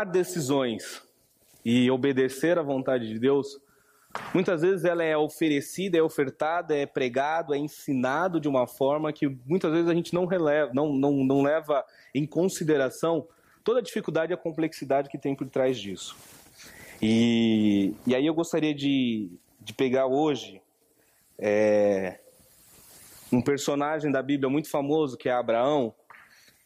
tomar decisões e obedecer à vontade de Deus, muitas vezes ela é oferecida, é ofertada, é pregado, é ensinado de uma forma que muitas vezes a gente não releva, não, não, não leva em consideração toda a dificuldade e a complexidade que tem por trás disso. E, e aí eu gostaria de, de pegar hoje é, um personagem da Bíblia muito famoso, que é Abraão,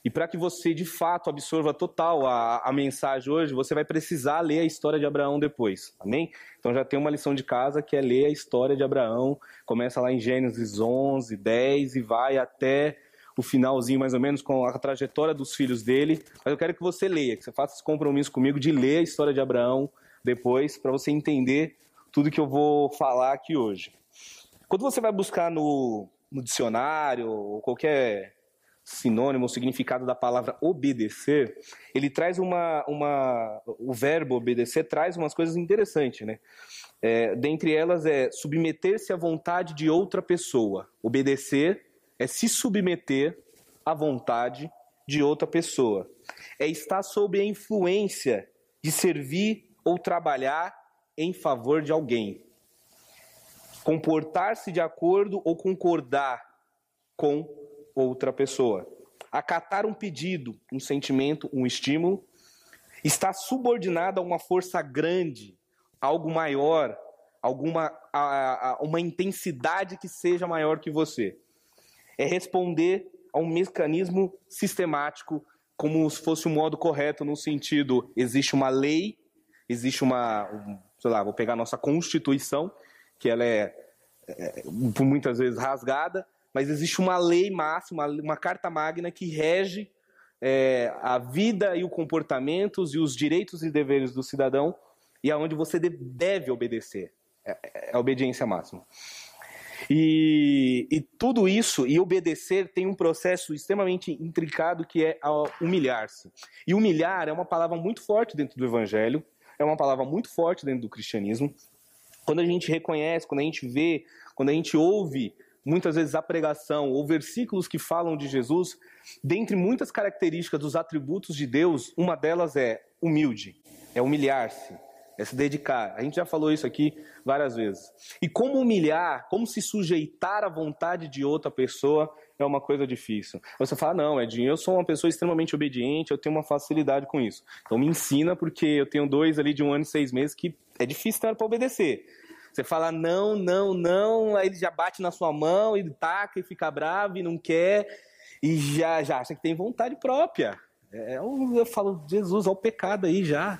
e para que você de fato absorva total a, a mensagem hoje, você vai precisar ler a história de Abraão depois, amém? Então já tem uma lição de casa que é ler a história de Abraão. Começa lá em Gênesis 11, 10 e vai até o finalzinho mais ou menos com a trajetória dos filhos dele. Mas eu quero que você leia, que você faça esse compromisso comigo de ler a história de Abraão depois, para você entender tudo que eu vou falar aqui hoje. Quando você vai buscar no, no dicionário ou qualquer sinônimo, o significado da palavra obedecer, ele traz uma, uma o verbo obedecer traz umas coisas interessantes, né? É, dentre elas é submeter-se à vontade de outra pessoa. Obedecer é se submeter à vontade de outra pessoa. É estar sob a influência de servir ou trabalhar em favor de alguém. Comportar-se de acordo ou concordar com outra pessoa. Acatar um pedido, um sentimento, um estímulo, está subordinado a uma força grande, algo maior, alguma a, a, uma intensidade que seja maior que você. É responder a um mecanismo sistemático, como se fosse o um modo correto, no sentido: existe uma lei, existe uma, um, sei lá, vou pegar a nossa Constituição, que ela é, é por muitas vezes rasgada, mas existe uma lei máxima, uma carta magna que rege é, a vida e o comportamento e os direitos e deveres do cidadão e aonde você deve obedecer. É, é a obediência máxima. E, e, tudo isso, e obedecer, tem um processo extremamente intricado que é humilhar-se. E humilhar é uma palavra muito forte dentro do evangelho, é uma palavra muito forte dentro do cristianismo. Quando a gente reconhece, quando a gente vê, quando a gente ouve muitas vezes a pregação ou versículos que falam de Jesus, dentre muitas características dos atributos de Deus, uma delas é humilde, é humilhar-se, é se dedicar. A gente já falou isso aqui várias vezes. E como humilhar, como se sujeitar à vontade de outra pessoa é uma coisa difícil. Você fala, não, Edinho, eu sou uma pessoa extremamente obediente, eu tenho uma facilidade com isso. Então me ensina, porque eu tenho dois ali de um ano e seis meses que é difícil para obedecer. Você fala não, não, não, aí ele já bate na sua mão e taca e fica bravo e não quer e já, já acha que tem vontade própria. É, eu falo, Jesus, olha o pecado aí já.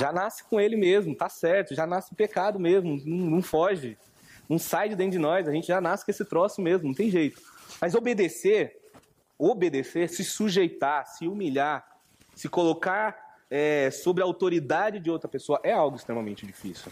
Já nasce com ele mesmo, tá certo, já nasce o pecado mesmo, não, não foge, não sai de dentro de nós, a gente já nasce com esse troço mesmo, não tem jeito. Mas obedecer, obedecer, se sujeitar, se humilhar, se colocar é, sobre a autoridade de outra pessoa é algo extremamente difícil.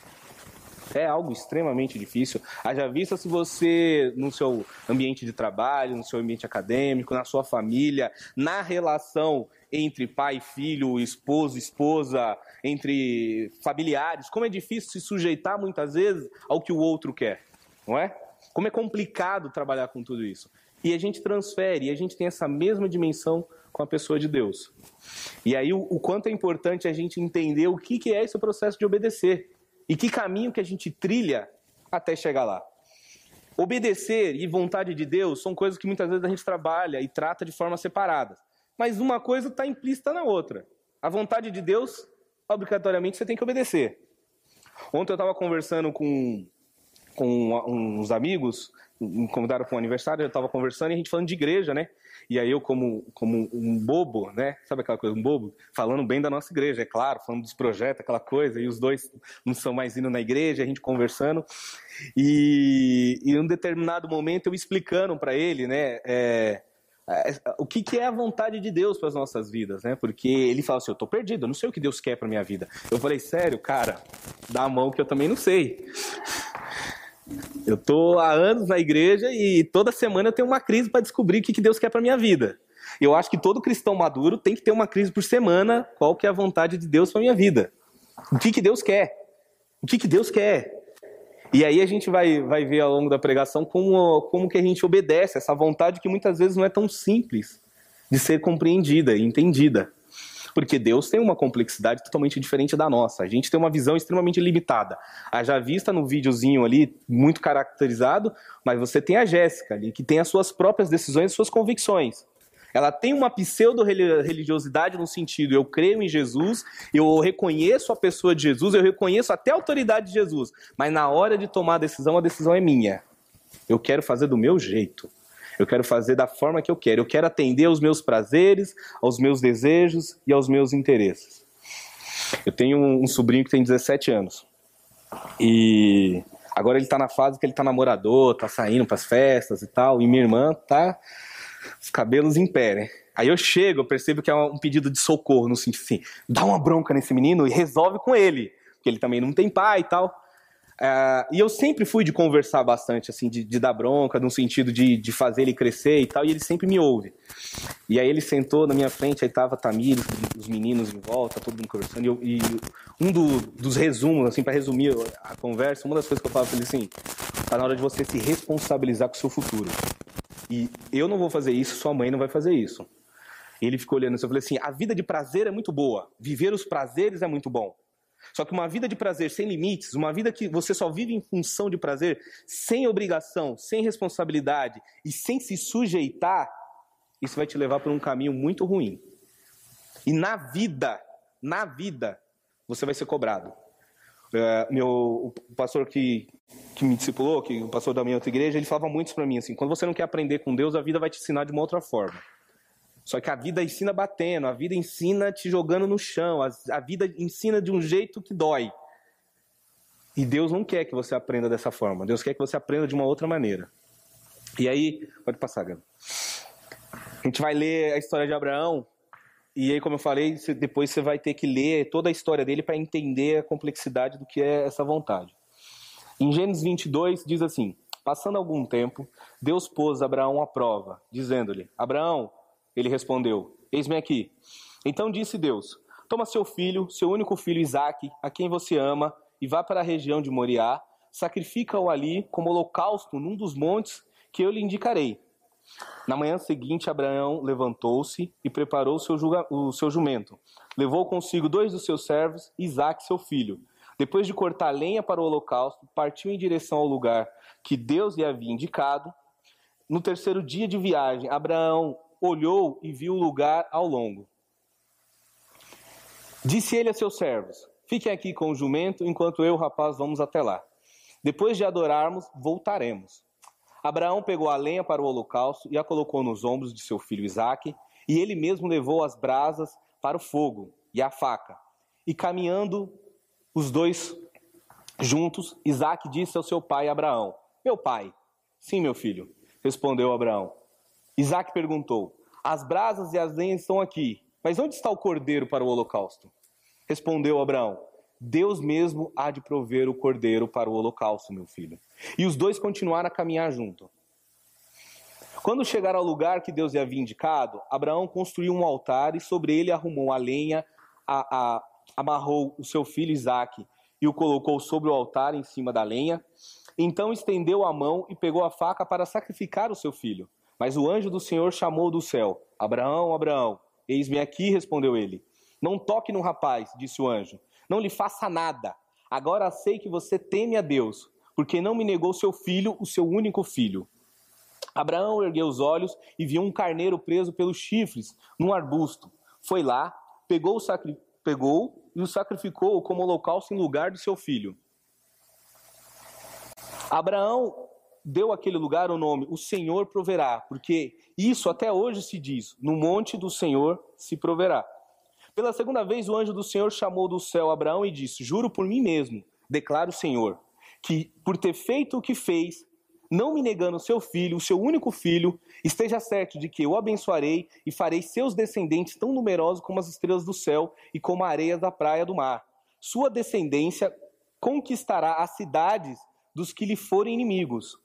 É algo extremamente difícil. Haja vista se você, no seu ambiente de trabalho, no seu ambiente acadêmico, na sua família, na relação entre pai filho, esposo, esposa, entre familiares, como é difícil se sujeitar muitas vezes ao que o outro quer, não é? Como é complicado trabalhar com tudo isso. E a gente transfere, e a gente tem essa mesma dimensão com a pessoa de Deus. E aí o, o quanto é importante a gente entender o que, que é esse processo de obedecer e que caminho que a gente trilha até chegar lá. Obedecer e vontade de Deus são coisas que muitas vezes a gente trabalha e trata de forma separada. Mas uma coisa está implícita na outra. A vontade de Deus, obrigatoriamente, você tem que obedecer. Ontem eu estava conversando com, com uns amigos, me convidaram para um aniversário, eu estava conversando e a gente falando de igreja, né? E aí eu, como, como um bobo, né? Sabe aquela coisa, um bobo? Falando bem da nossa igreja, é claro, falando dos projetos, aquela coisa, e os dois não são mais indo na igreja, a gente conversando. E, em um determinado momento eu explicando para ele, né? É, é, o que, que, é a vontade de Deus para as nossas vidas, né? Porque ele fala assim: eu estou perdido, eu não sei o que Deus quer para minha vida. Eu falei, sério, cara, dá a mão que eu também não sei. Eu tô há anos na igreja e toda semana eu tenho uma crise para descobrir o que Deus quer para minha vida. Eu acho que todo cristão maduro tem que ter uma crise por semana, qual que é a vontade de Deus para minha vida. O que, que Deus quer? O que, que Deus quer? E aí a gente vai, vai ver ao longo da pregação como, como que a gente obedece essa vontade que muitas vezes não é tão simples de ser compreendida e entendida. Porque Deus tem uma complexidade totalmente diferente da nossa. A gente tem uma visão extremamente limitada. Haja vista no videozinho ali, muito caracterizado, mas você tem a Jéssica ali, que tem as suas próprias decisões suas convicções. Ela tem uma pseudo-religiosidade no sentido, eu creio em Jesus, eu reconheço a pessoa de Jesus, eu reconheço até a autoridade de Jesus, mas na hora de tomar a decisão, a decisão é minha. Eu quero fazer do meu jeito. Eu quero fazer da forma que eu quero. Eu quero atender aos meus prazeres, aos meus desejos e aos meus interesses. Eu tenho um sobrinho que tem 17 anos. E agora ele tá na fase que ele tá namorador, tá saindo pras festas e tal. E minha irmã tá os cabelos em pé, né? Aí eu chego, eu percebo que é um pedido de socorro, no sentido assim, dá uma bronca nesse menino e resolve com ele, porque ele também não tem pai e tal. Uh, e eu sempre fui de conversar bastante, assim, de, de dar bronca, no sentido de, de, fazer ele crescer e tal, e ele sempre me ouve. E aí ele sentou na minha frente, aí tava Tamir, os meninos em volta, todo mundo conversando, e, eu, e um do, dos resumos, assim, para resumir a conversa, uma das coisas que eu falava ele assim, tá na hora de você se responsabilizar com o seu futuro. E eu não vou fazer isso, sua mãe não vai fazer isso. E ele ficou olhando assim, eu falei assim, a vida de prazer é muito boa, viver os prazeres é muito bom. Só que uma vida de prazer sem limites, uma vida que você só vive em função de prazer, sem obrigação, sem responsabilidade e sem se sujeitar, isso vai te levar por um caminho muito ruim. E na vida, na vida, você vai ser cobrado. Uh, meu, o pastor que, que me discipulou, que o pastor da minha outra igreja, ele falava muito para mim assim: quando você não quer aprender com Deus, a vida vai te ensinar de uma outra forma. Só que a vida ensina batendo, a vida ensina te jogando no chão, a, vida ensina de um jeito que dói. E Deus não quer que você aprenda dessa forma. Deus quer que você aprenda de uma outra maneira. E aí, pode passar, Gabi. A gente vai ler a história de Abraão e aí, como eu falei, depois você vai ter que ler toda a história dele para entender a complexidade do que é essa vontade. Em Gênesis 22 diz assim: Passando algum tempo, Deus pôs Abraão à prova, dizendo-lhe: Abraão, ele respondeu: Eis-me aqui. Então disse Deus: Toma seu filho, seu único filho Isaque, a quem você ama, e vá para a região de Moriá, sacrifica-o ali como holocausto num dos montes que eu lhe indicarei. Na manhã seguinte, Abraão levantou-se e preparou seu o seu jumento. Levou consigo dois dos seus servos, Isaque, seu filho. Depois de cortar lenha para o holocausto, partiu em direção ao lugar que Deus lhe havia indicado. No terceiro dia de viagem, Abraão olhou e viu o lugar ao longo. Disse ele a seus servos: Fiquem aqui com o jumento, enquanto eu, rapaz, vamos até lá. Depois de adorarmos, voltaremos. Abraão pegou a lenha para o holocausto e a colocou nos ombros de seu filho Isaque, e ele mesmo levou as brasas para o fogo e a faca. E caminhando os dois juntos, Isaque disse ao seu pai Abraão: Meu pai. Sim, meu filho, respondeu Abraão. Isaac perguntou: As brasas e as lenhas estão aqui, mas onde está o cordeiro para o holocausto? Respondeu Abraão: Deus mesmo há de prover o cordeiro para o holocausto, meu filho. E os dois continuaram a caminhar junto. Quando chegaram ao lugar que Deus lhe havia indicado, Abraão construiu um altar e sobre ele arrumou a lenha, a, a, amarrou o seu filho Isaque e o colocou sobre o altar em cima da lenha. Então estendeu a mão e pegou a faca para sacrificar o seu filho. Mas o anjo do Senhor chamou do céu: Abraão, Abraão, eis-me aqui, respondeu ele. Não toque no rapaz, disse o anjo. Não lhe faça nada. Agora sei que você teme a Deus, porque não me negou seu filho, o seu único filho. Abraão ergueu os olhos e viu um carneiro preso pelos chifres num arbusto. Foi lá, pegou, o sacri... pegou e o sacrificou como holocausto em lugar do seu filho. Abraão deu aquele lugar o nome O Senhor proverá, porque isso até hoje se diz: no monte do Senhor se proverá. Pela segunda vez, o anjo do Senhor chamou do céu Abraão e disse: Juro por mim mesmo, declara o Senhor, que por ter feito o que fez, não me negando seu filho, o seu único filho, esteja certo de que eu abençoarei e farei seus descendentes tão numerosos como as estrelas do céu e como a areia da praia do mar. Sua descendência conquistará as cidades dos que lhe forem inimigos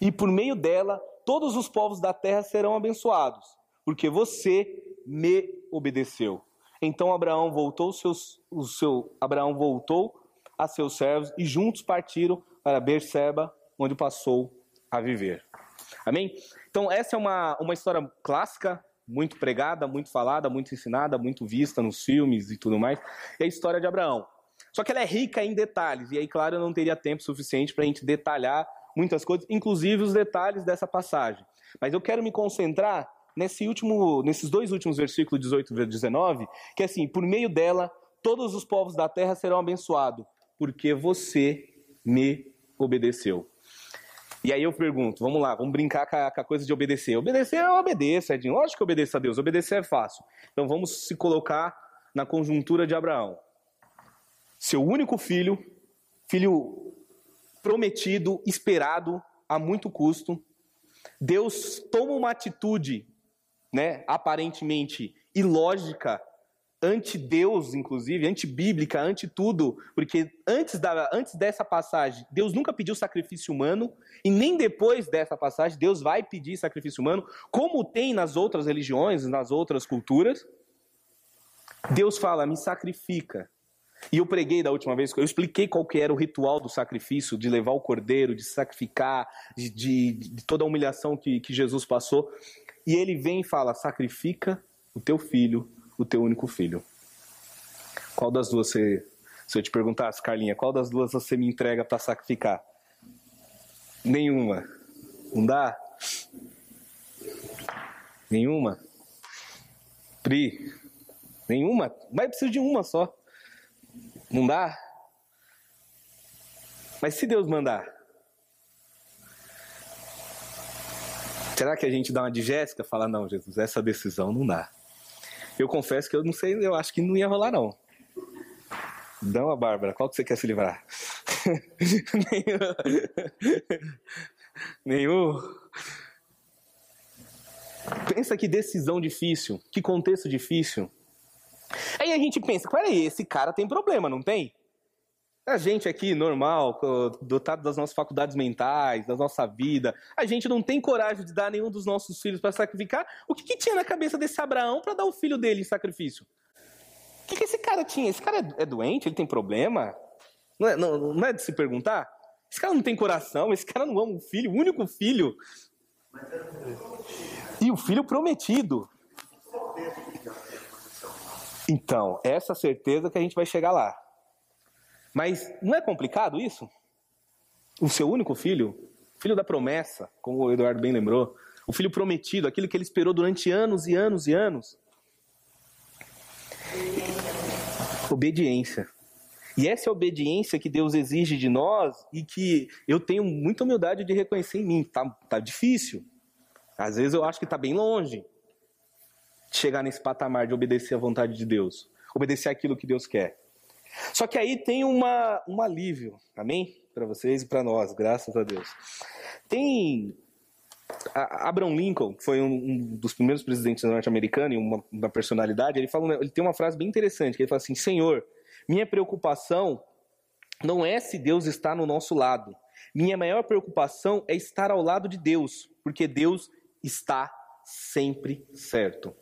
e por meio dela todos os povos da terra serão abençoados, porque você me obedeceu. Então Abraão voltou seus, o seu Abraão voltou a seus servos e juntos partiram para Berseba, onde passou a viver. Amém? Então essa é uma, uma história clássica muito pregada, muito falada, muito ensinada, muito vista nos filmes e tudo mais, é a história de Abraão. Só que ela é rica em detalhes, e aí, claro, eu não teria tempo suficiente para a gente detalhar muitas coisas, inclusive os detalhes dessa passagem. Mas eu quero me concentrar nesse último, nesses dois últimos versículos 18 e 19, que é assim, por meio dela, todos os povos da terra serão abençoados, porque você me obedeceu. E aí eu pergunto, vamos lá, vamos brincar com a, com a coisa de obedecer. Obedecer eu obedeço, Edinho. Lógico que obedeço a Deus, obedecer é fácil. Então vamos se colocar na conjuntura de Abraão. Seu único filho, filho prometido, esperado a muito custo. Deus toma uma atitude, né, aparentemente ilógica, anti-Deus, inclusive, anti-bíblica, anti-tudo, porque antes, da, antes dessa passagem, Deus nunca pediu sacrifício humano, e nem depois dessa passagem, Deus vai pedir sacrifício humano, como tem nas outras religiões, nas outras culturas. Deus fala, me sacrifica. E eu preguei da última vez, eu expliquei qual que era o ritual do sacrifício, de levar o cordeiro, de sacrificar, de, de, de toda a humilhação que, que Jesus passou. E ele vem e fala: sacrifica o teu filho, o teu único filho. Qual das duas você, se eu te perguntasse, Carlinha, qual das duas você me entrega para sacrificar? Nenhuma. Não dá? Nenhuma? Pri? Nenhuma? Mas precisa de uma só. Não dá? Mas se Deus mandar, será que a gente dá uma de Jéssica e fala, não, Jesus, essa decisão não dá? Eu confesso que eu não sei, eu acho que não ia rolar, não. Dá uma Bárbara, qual que você quer se livrar? Nenhum. Nenhum. Pensa que decisão difícil, que contexto difícil. Aí a gente pensa, peraí, esse cara tem problema, não tem? A gente aqui, normal, dotado das nossas faculdades mentais, da nossa vida, a gente não tem coragem de dar nenhum dos nossos filhos para sacrificar. O que, que, tinha na cabeça desse Abraão para dar o filho dele em sacrifício? O que, que, esse cara tinha? Esse cara é, é doente? Ele tem problema? Não é, não, não é de se perguntar? Esse cara não tem coração, esse cara não ama o filho, o único filho. E o filho prometido. Então, essa certeza que a gente vai chegar lá. Mas não é complicado isso? O seu único filho, filho da promessa, como o Eduardo bem lembrou, o filho prometido, aquilo que ele esperou durante anos e anos e anos. Obediência. E essa é a obediência que Deus exige de nós e que eu tenho muita humildade de reconhecer em mim. Tá, tá difícil. Às vezes eu acho que tá bem longe chegar nesse patamar de obedecer à vontade de Deus, obedecer aquilo que Deus quer. Só que aí tem uma, um alívio, amém? Para vocês e para nós, graças a Deus. Tem a Abraham Lincoln, que foi um, um dos primeiros presidentes norte-americanos e uma, uma, personalidade, ele, fala, ele tem uma frase bem interessante, que ele fala assim, Senhor, minha preocupação não é se Deus está no nosso lado. Minha maior preocupação é estar ao lado de Deus, porque Deus está sempre certo.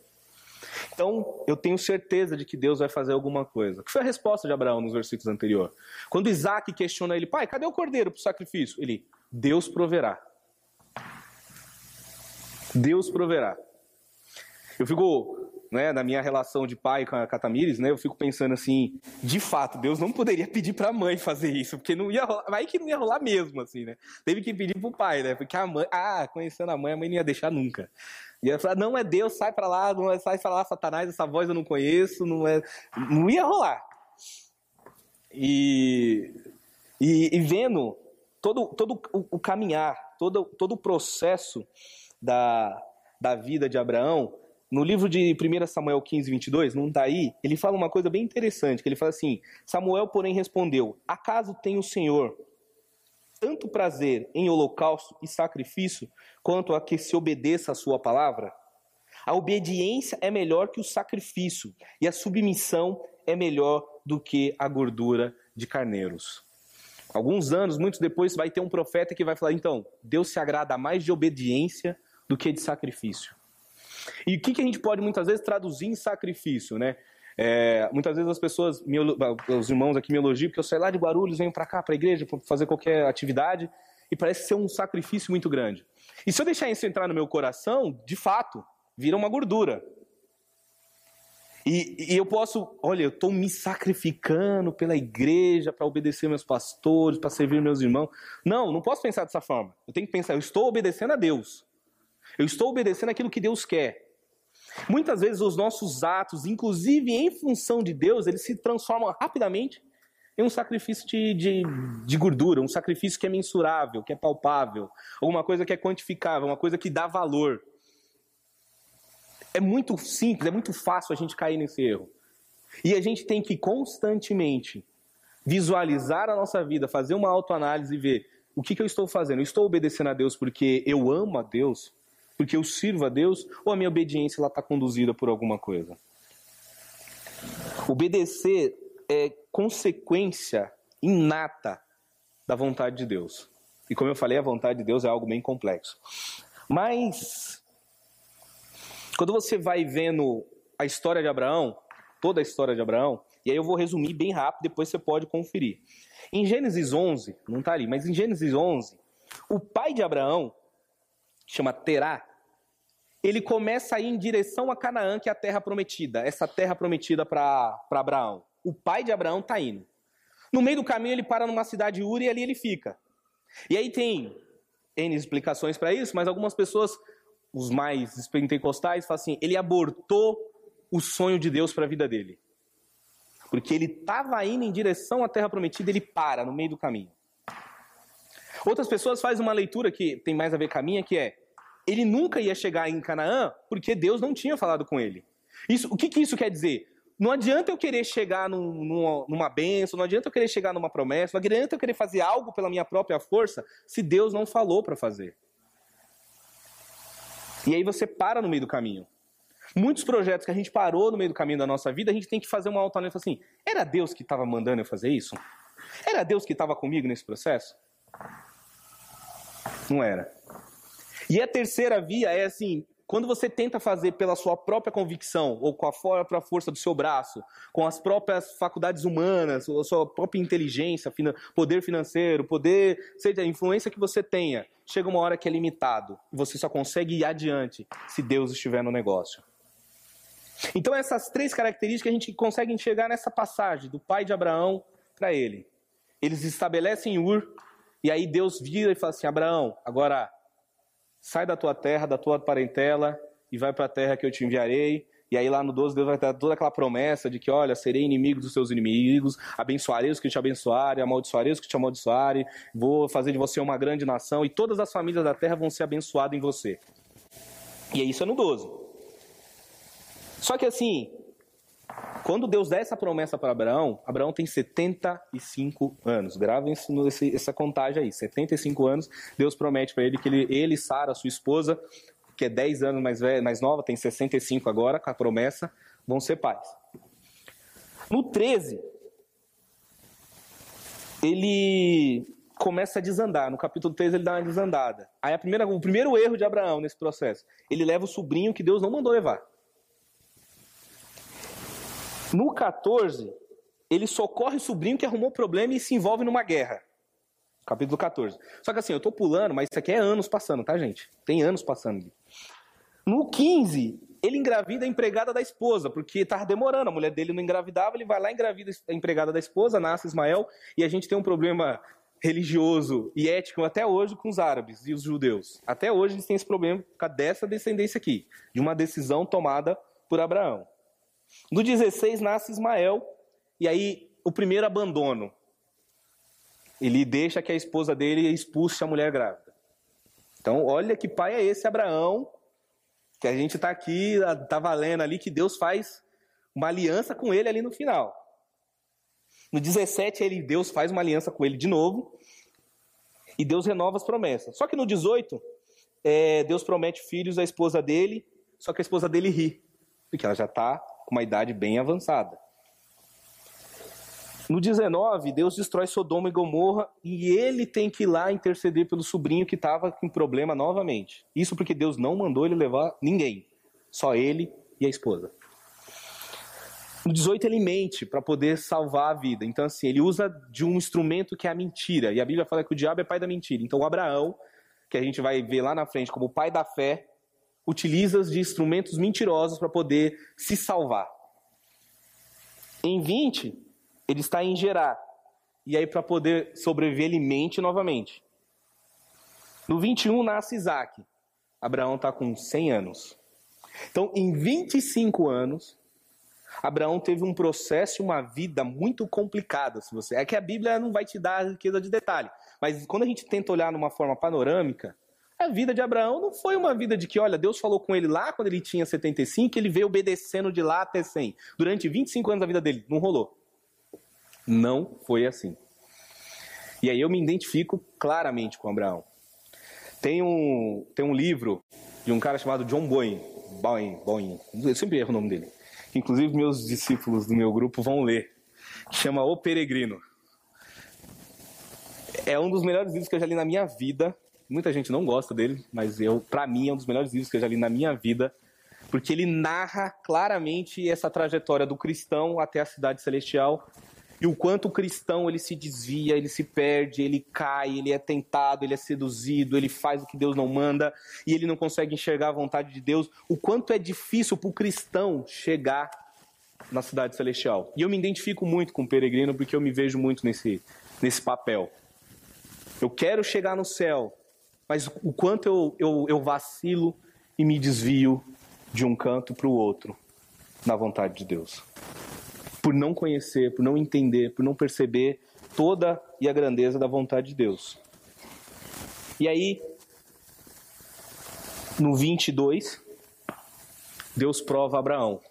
Então, eu tenho certeza de que Deus vai fazer alguma coisa. Que foi a resposta de Abraão nos versículos anteriores? Quando Isaac questiona ele, pai, cadê o cordeiro para o sacrifício? Ele, Deus proverá. Deus proverá. Eu fico, né, na minha relação de pai com a Catamires, né, eu fico pensando assim, de fato, Deus não poderia pedir para a mãe fazer isso, porque não ia rolar, vai que não ia rolar mesmo, assim, né? Teve que pedir para o pai, né? Porque a mãe, ah, conhecendo a mãe, a mãe não ia deixar nunca. Ela falar, não é Deus, sai para lá, não é, sai para lá, Satanás, essa voz eu não conheço, não é. Não ia rolar. E, e, e vendo todo, todo o, o, caminhar, todo, todo o processo da, da vida de Abraão, no livro de 1 Samuel 15, 22, não está aí, ele fala uma coisa bem interessante, que ele fala assim, Samuel, porém, respondeu, acaso tem o Senhor tanto prazer em holocausto e sacrifício quanto a que se obedeça a sua palavra? A obediência é melhor que o sacrifício, e a submissão é melhor do que a gordura de carneiros. Alguns anos, muitos depois, vai ter um profeta que vai falar: então, Deus se agrada mais de obediência do que de sacrifício. E o que, que a gente pode muitas vezes traduzir em sacrifício, né? É, muitas vezes as pessoas, me, os irmãos aqui me elogiam, porque eu saio lá de Guarulhos, venho para cá, para a igreja, para fazer qualquer atividade, e parece ser um sacrifício muito grande. E se eu deixar isso entrar no meu coração, de fato, vira uma gordura. E, e eu posso, olha, eu estou me sacrificando pela igreja para obedecer meus pastores, para servir meus irmãos. Não, não posso pensar dessa forma. Eu tenho que pensar, eu estou obedecendo a Deus. Eu estou obedecendo aquilo que Deus quer. Muitas vezes os nossos atos, inclusive em função de Deus, eles se transformam rapidamente em um sacrifício de, de, de, gordura, um sacrifício que é mensurável, que é palpável, alguma coisa que é quantificável, uma coisa que dá valor. É muito simples, é muito fácil a gente cair nesse erro. E a gente tem que constantemente visualizar a nossa vida, fazer uma autoanálise e ver o que, que eu estou fazendo. Eu estou obedecendo a Deus porque eu amo a Deus, porque eu sirvo a Deus, ou a minha obediência está conduzida por alguma coisa? Obedecer é consequência inata da vontade de Deus. E como eu falei, a vontade de Deus é algo bem complexo. Mas, quando você vai vendo a história de Abraão, toda a história de Abraão, e aí eu vou resumir bem rápido, depois você pode conferir. Em Gênesis 11, não está ali, mas em Gênesis 11, o pai de Abraão, chama Terá, ele começa a ir em direção a Canaã, que é a terra prometida, essa terra prometida para Abraão o pai de Abraão está indo. No meio do caminho ele para numa cidade Uri e ali ele fica. E aí tem N explicações para isso, mas algumas pessoas, os mais pentecostais, falam assim: ele abortou o sonho de Deus para a vida dele. Porque ele estava indo em direção à terra prometida, ele para no meio do caminho. Outras pessoas fazem uma leitura que tem mais a ver com a minha, que é: ele nunca ia chegar em Canaã porque Deus não tinha falado com ele. Isso, o que, que isso quer dizer? Não adianta eu querer chegar num, numa, numa benção, não adianta eu querer chegar numa promessa, não adianta eu querer fazer algo pela minha própria força se Deus não falou para fazer. E aí você para no meio do caminho. Muitos projetos que a gente parou no meio do caminho da nossa vida, a gente tem que fazer uma autoanálise assim: era Deus que estava mandando eu fazer isso? Era Deus que estava comigo nesse processo? Não era. E a terceira via é assim: quando você tenta fazer pela sua própria convicção, ou com a própria força do seu braço, com as próprias faculdades humanas, ou a sua própria inteligência, poder financeiro, poder, seja a influência que você tenha, chega uma hora que é limitado. E você só consegue ir adiante se Deus estiver no negócio. Então, essas três características a gente consegue enxergar nessa passagem do pai de Abraão para ele. Eles estabelecem Ur, e aí Deus vira e fala assim: Abraão, agora sai da tua terra, da tua parentela e vai para a terra que eu te enviarei. E aí lá no 12 Deus vai dar toda aquela promessa de que, olha, serei inimigo dos seus inimigos, abençoarei os que te abençoarem, amaldiçoarei os que te amaldiçoarem, vou fazer de você uma grande nação e todas as famílias da terra vão ser abençoadas em você. E isso é no 12. Só que assim, quando Deus dá essa promessa para Abraão, Abraão tem 75 anos. Gravem essa contagem aí. 75 anos, Deus promete para ele que ele, ele Sara, sua esposa, que é 10 anos mais, velha, mais nova, tem 65 agora, com a promessa, vão ser pais. No 13, ele começa a desandar. No capítulo 13 ele dá uma desandada. Aí a primeira, o primeiro erro de Abraão nesse processo, ele leva o sobrinho que Deus não mandou levar. No 14, ele socorre o sobrinho que arrumou problema e se envolve numa guerra. Capítulo 14. Só que assim, eu tô pulando, mas isso aqui é anos passando, tá, gente? Tem anos passando. No 15, ele engravida a empregada da esposa, porque tava demorando, a mulher dele não engravidava, ele vai lá, engravida a empregada da esposa, nasce Ismael, e a gente tem um problema religioso e ético até hoje com os árabes e os judeus. Até hoje eles têm esse problema dessa descendência aqui, de uma decisão tomada por Abraão. No 16 nasce Ismael, e aí o primeiro abandono. Ele deixa que a esposa dele expulse a mulher grávida. Então, olha que pai é esse Abraão, que a gente está aqui, está valendo ali, que Deus faz uma aliança com ele ali no final. No 17, ele, Deus faz uma aliança com ele de novo, e Deus renova as promessas. Só que no 18, é, Deus promete filhos à esposa dele, só que a esposa dele ri, porque ela já está com uma idade bem avançada. No 19, Deus destrói Sodoma e Gomorra e ele tem que ir lá interceder pelo sobrinho que estava com problema novamente. Isso porque Deus não mandou ele levar ninguém, só ele e a esposa. No 18, ele mente para poder salvar a vida. Então, assim, ele usa de um instrumento que é a mentira. E a Bíblia fala que o diabo é pai da mentira. Então, Abraão, que a gente vai ver lá na frente como pai da fé, utiliza de instrumentos mentirosos para poder se salvar. Em 20, ele está em Gerar. E aí, para poder sobreviver, ele mente novamente. No 21, nasce Isaac. Abraão está com 100 anos. Então, em 25 anos, Abraão teve um processo e uma vida muito complicada. Se você é que a Bíblia não vai te dar riqueza de detalhe, mas quando a gente tenta olhar numa forma panorâmica, a vida de Abraão não foi uma vida de que, olha, Deus falou com ele lá quando ele tinha 75, ele veio obedecendo de lá até 100. Durante 25 anos da vida dele, não rolou. Não foi assim. E aí eu me identifico claramente com Abraão. Tem um, tem um livro de um cara chamado John Boyne, Boyne, Boyne, eu sempre erro o nome dele, inclusive meus discípulos do meu grupo vão ler, chama O Peregrino. É um dos melhores livros que eu já li na minha vida. Muita gente não gosta dele, mas eu, para mim, é um dos melhores livros que eu já li na minha vida, porque ele narra claramente essa trajetória do cristão até a cidade celestial e o quanto o cristão ele se desvia, ele se perde, ele cai, ele é tentado, ele é seduzido, ele faz o que Deus não manda e ele não consegue enxergar a vontade de Deus. O quanto é difícil para o cristão chegar na cidade celestial. E eu me identifico muito com o peregrino porque eu me vejo muito nesse, nesse papel. Eu quero chegar no céu, mas o quanto eu, eu, eu vacilo e me desvio de um canto para o outro na vontade de Deus por não conhecer, por não entender, por não perceber toda e a grandeza da vontade de Deus. E aí, no 22, Deus prova Abraão.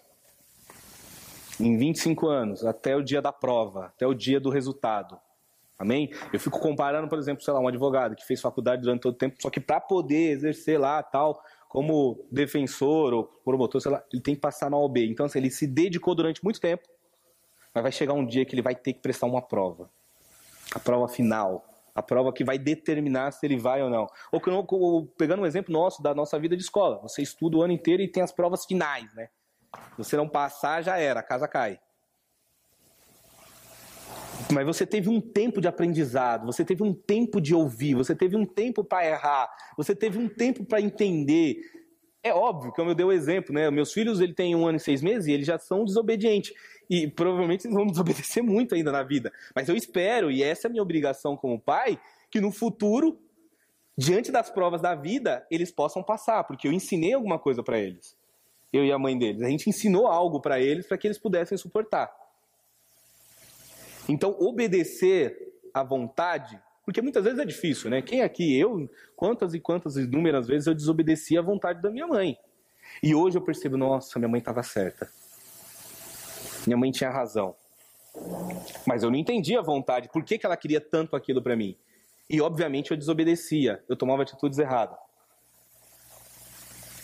Em 25 anos, até o dia da prova, até o dia do resultado. Amém? Eu fico comparando, por exemplo, sei lá, um advogado que fez faculdade durante todo o tempo, só que para poder exercer lá tal, como defensor ou promotor, sei lá, ele tem que passar na OB. Então, assim, ele se dedicou durante muito tempo mas vai chegar um dia que ele vai ter que prestar uma prova. A prova final. A prova que vai determinar se ele vai ou não. Ou, pegando um exemplo nosso, da nossa vida de escola. Você estuda o ano inteiro e tem as provas finais, né? Se você não passar, já era, a casa cai. Mas você teve um tempo de aprendizado, você teve um tempo de ouvir, você teve um tempo para errar, você teve um tempo para entender. É óbvio, como eu dei o exemplo, né? Meus filhos ele têm um ano e seis meses e eles já são desobedientes e provavelmente vão desobedecer muito ainda na vida. Mas eu espero, e essa é a minha obrigação como pai, que no futuro, diante das provas da vida, eles possam passar, porque eu ensinei alguma coisa para eles. Eu e a mãe deles. A gente ensinou algo para eles para que eles pudessem suportar. Então, obedecer à vontade, porque muitas vezes é difícil, né? Quem aqui, eu, quantas e quantas inúmeras vezes eu desobedeci à vontade da minha mãe. E hoje eu percebo, nossa, minha mãe estava certa. Minha mãe tinha razão. Mas eu não entendia a vontade. Por que, que ela queria tanto aquilo para mim? E obviamente eu desobedecia. Eu tomava atitudes erradas.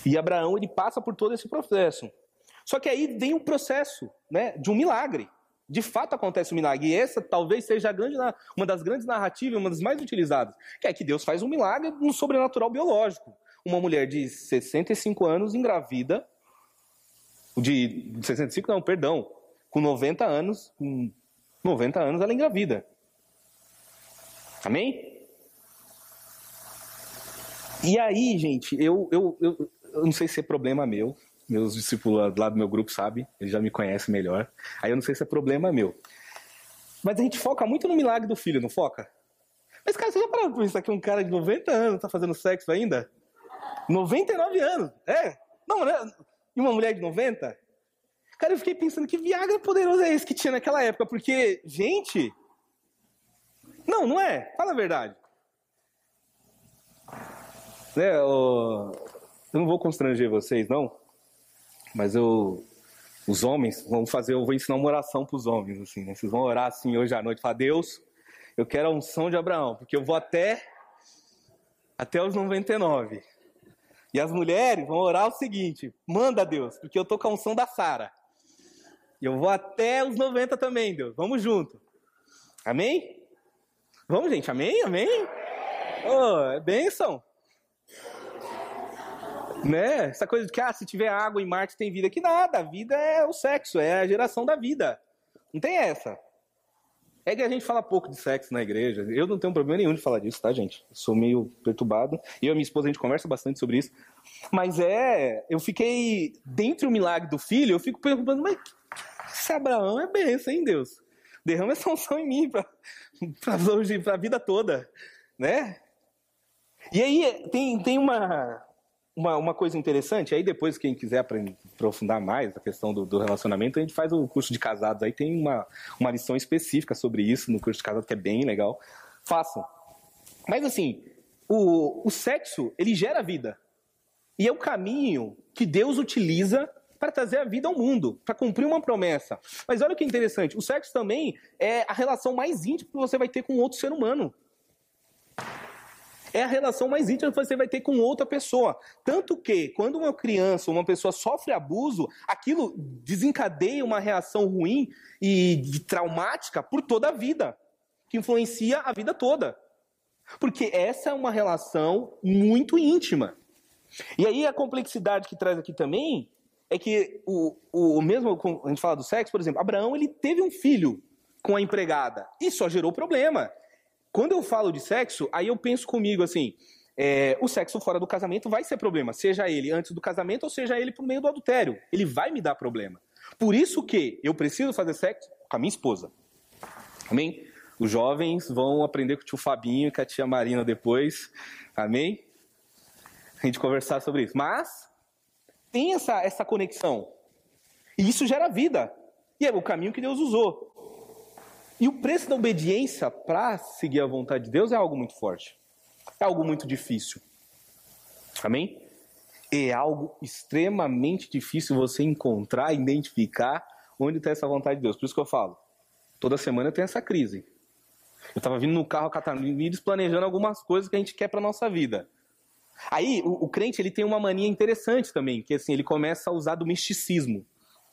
E Abraão ele passa por todo esse processo. Só que aí vem um processo, né, de um milagre. De fato acontece um milagre. E essa talvez seja grande, uma das grandes narrativas, uma das mais utilizadas, que é que Deus faz um milagre no sobrenatural biológico. Uma mulher de 65 anos engravida de 65 não, perdão, com 90 anos, com 90 anos ela engravida. Amém? E aí, gente, eu, eu, eu, eu não sei se é problema meu. Meus discípulos lá do meu grupo sabem, eles já me conhecem melhor. Aí eu não sei se é problema meu. Mas a gente foca muito no milagre do filho, não foca? Mas, cara, você já parou pra pensar que um cara de 90 anos tá fazendo sexo ainda? 99 anos, é? Não, né? E uma mulher de 90? Cara, eu fiquei pensando que Viagra poderoso é esse que tinha naquela época, porque, gente. Não, não é. Fala a verdade. Né, eu, eu não vou constranger vocês, não. Mas eu. Os homens vão fazer, eu vou ensinar uma oração para os homens, assim, né? Vocês vão orar assim hoje à noite, falar, Deus, eu quero a unção de Abraão, porque eu vou até até os 99. E as mulheres vão orar o seguinte: manda Deus, porque eu tô com a unção da Sara. E eu vou até os 90 também, Deus. Vamos junto. Amém? Vamos, gente. Amém? Amém? Oh, é bênção. Né? Essa coisa de que, ah, se tiver água em Marte tem vida. Que nada. A vida é o sexo, é a geração da vida. Não tem essa. É que a gente fala pouco de sexo na igreja. Eu não tenho problema nenhum de falar disso, tá, gente? Sou meio perturbado. Eu e minha esposa, a gente conversa bastante sobre isso. Mas é. Eu fiquei. Dentro do milagre do filho, eu fico perguntando, mas esse Abraão é benção, hein, Deus? Derrama essa unção em mim pra, pra, pra vida toda, né? E aí tem, tem uma, uma, uma coisa interessante, aí depois quem quiser aprofundar mais a questão do, do, relacionamento, a gente faz o curso de casados, aí tem uma, uma lição específica sobre isso no curso de casados que é bem legal. Façam. Mas assim, o, o sexo, ele gera vida. E é o caminho que Deus utiliza para trazer a vida ao mundo, para cumprir uma promessa. Mas olha que interessante, o sexo também é a relação mais íntima que você vai ter com outro ser humano é a relação mais íntima que você vai ter com outra pessoa. Tanto que, quando uma criança, uma pessoa sofre abuso, aquilo desencadeia uma reação ruim e traumática por toda a vida, que influencia a vida toda. Porque essa é uma relação muito íntima. E aí a complexidade que traz aqui também é que o, o mesmo, a gente fala do sexo, por exemplo, Abraão ele teve um filho com a empregada e só gerou problema. Quando eu falo de sexo, aí eu penso comigo assim: é, o sexo fora do casamento vai ser problema, seja ele antes do casamento ou seja ele por meio do adultério. Ele vai me dar problema. Por isso que eu preciso fazer sexo com a minha esposa. Amém? Os jovens vão aprender com o tio Fabinho e com a tia Marina depois. Amém? A gente conversar sobre isso. Mas tem essa, essa conexão. E isso gera vida. E é o caminho que Deus usou. E o preço da obediência para seguir a vontade de Deus é algo muito forte. É algo muito difícil. Amém? É algo extremamente difícil você encontrar, identificar onde está essa vontade de Deus. Por isso que eu falo, toda semana eu tenho essa crise. Eu estava vindo no carro Catamires planejando algumas coisas que a gente quer para nossa vida. Aí o, o, crente ele tem uma mania interessante também, que assim ele começa a usar do misticismo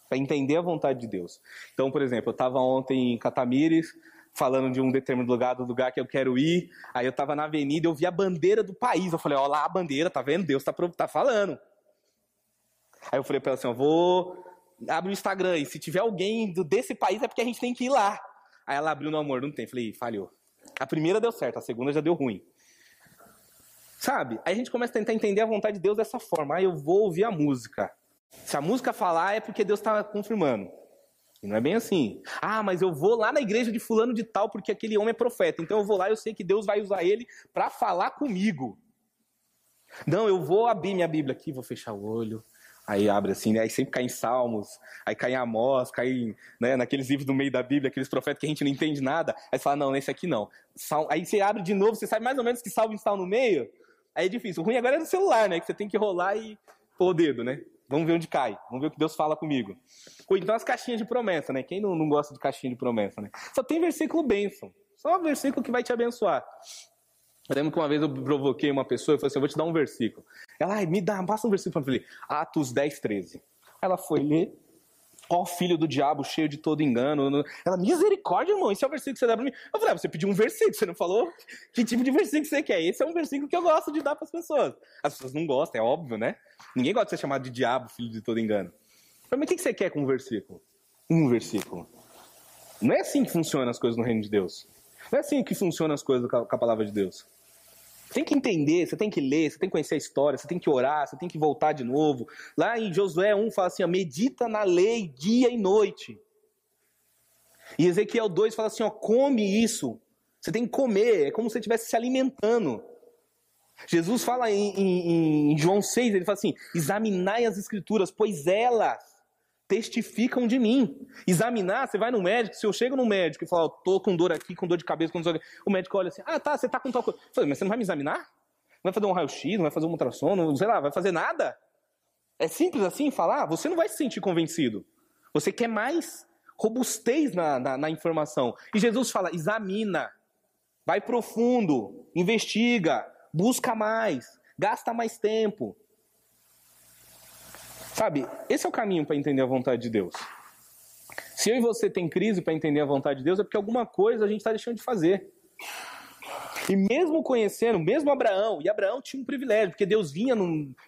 para entender a vontade de Deus. Então, por exemplo, eu estava ontem em Catamires, falando de um determinado lugar, do lugar que eu quero ir. Aí eu estava na avenida, eu vi a bandeira do país. Eu falei, ó lá a bandeira, tá vendo? Deus tá, tá falando. Aí eu falei para ela assim, ó, vou abre o Instagram e se tiver alguém desse país é porque a gente tem que ir lá. Aí ela abriu no amor, não tem. Falei, falhou. A primeira deu certo, a segunda já deu ruim. Sabe? Aí a gente começa a tentar entender a vontade de Deus dessa forma. Aí eu vou ouvir a música. Se a música falar, é porque Deus está confirmando. E não é bem assim. Ah, mas eu vou lá na igreja de fulano de tal porque aquele homem é profeta. Então eu vou lá e eu sei que Deus vai usar ele para falar comigo. Não, eu vou abrir minha Bíblia aqui, vou fechar o olho. Aí abre assim, né? aí sempre cai em Salmos, aí cai em Amós, cai né, naqueles livros do meio da Bíblia, aqueles profetas que a gente não entende nada. Aí você fala, não, nesse aqui não. Aí você abre de novo, você sabe mais ou menos que salmo está no meio. Aí é difícil. O ruim agora é no celular, né? Que você tem que rolar e pôr o dedo, né? Vamos ver onde cai. Vamos ver o que Deus fala comigo. Ou então as caixinhas de promessa, né? Quem não, não gosta de caixinha de promessa, né? Só tem versículo bênção. Só um versículo que vai te abençoar. Eu lembro que uma vez eu provoquei uma pessoa e falei assim: eu vou te dar um versículo. Ela, me dá, passa um versículo para mim. Atos 10, 13. Ela foi ler. Ó, filho do diabo, cheio de todo engano. Ela, misericórdia, irmão, esse é o versículo que você dá pra mim. Eu falei, ah, você pediu um versículo, você não falou que tipo de versículo você quer. Esse é um versículo que eu gosto de dar para as pessoas. As pessoas não gostam, é óbvio, né? Ninguém gosta de ser chamado de diabo, filho de todo engano. Mas o que você quer com um versículo? Um versículo. Não é assim que funcionam as coisas no reino de Deus. Não é assim que funcionam as coisas com a palavra de Deus. Tem que entender, você tem que ler, você tem que conhecer a história, você tem que orar, você tem que voltar de novo. Lá em Josué 1 fala assim: ó, medita na lei dia e noite. E Ezequiel 2 fala assim: ó, come isso. Você tem que comer, é como se você estivesse se alimentando. Jesus fala em, em, em João 6, ele fala assim: examinai as escrituras, pois elas testificam de mim. Examinar, você vai no médico, se eu chego no médico e falo, tô com dor aqui, com dor de cabeça, com dor o médico olha assim, ah, tá, você tá com tal coisa. Eu mas você não vai me examinar? Não vai fazer um raio-x, não vai fazer um ultrassom, não, sei lá, vai fazer nada? É simples assim falar? Você não vai se sentir convencido. Você quer mais robustez na, na, na informação. E Jesus fala, examina, vai profundo, investiga, busca mais, gasta mais tempo. Sabe, esse é o caminho para entender a vontade de Deus. Se eu e você tem crise para entender a vontade de Deus, é porque alguma coisa a gente está deixando de fazer. E mesmo conhecendo, mesmo Abraão, e Abraão tinha um privilégio, porque Deus vinha,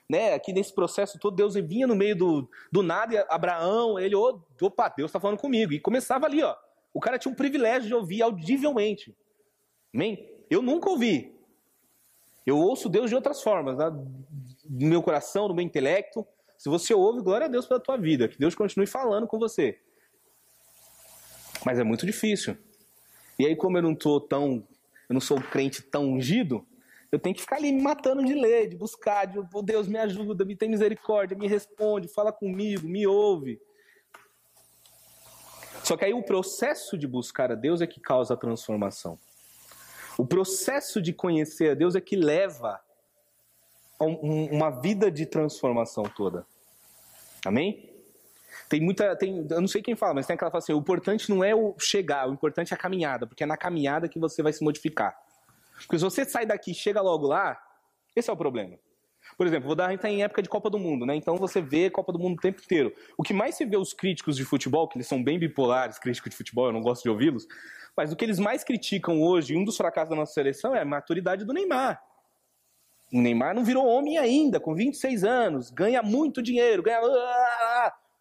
né, aqui nesse processo todo, Deus vinha no meio do, do nada, e Abraão, ele, opa, Deus está falando comigo. E começava ali, ó, O cara tinha um privilégio de ouvir audivelmente. Amém? Eu nunca ouvi. Eu ouço Deus de outras formas, né? no meu coração, no meu intelecto. Se você ouve, glória a Deus pela tua vida. Que Deus continue falando com você. Mas é muito difícil. E aí, como eu não tô tão. Eu não sou um crente tão ungido, eu tenho que ficar ali me matando de ler, de buscar, de oh, Deus me ajuda, me tem misericórdia, me responde, fala comigo, me ouve. Só que aí o processo de buscar a Deus é que causa a transformação. O processo de conhecer a Deus é que leva a uma vida de transformação toda. Amém? Tem muita. Tem, eu não sei quem fala, mas tem aquela que fala assim: o importante não é o chegar, o importante é a caminhada, porque é na caminhada que você vai se modificar. Porque se você sai daqui e chega logo lá, esse é o problema. Por exemplo, vou dar, a gente está em época de Copa do Mundo, né? Então você vê Copa do Mundo o tempo inteiro. O que mais se vê os críticos de futebol, que eles são bem bipolares, críticos de futebol, eu não gosto de ouvi-los, mas o que eles mais criticam hoje, um dos fracassos da nossa seleção, é a maturidade do Neymar. O Neymar não virou homem ainda, com 26 anos, ganha muito dinheiro, ganha.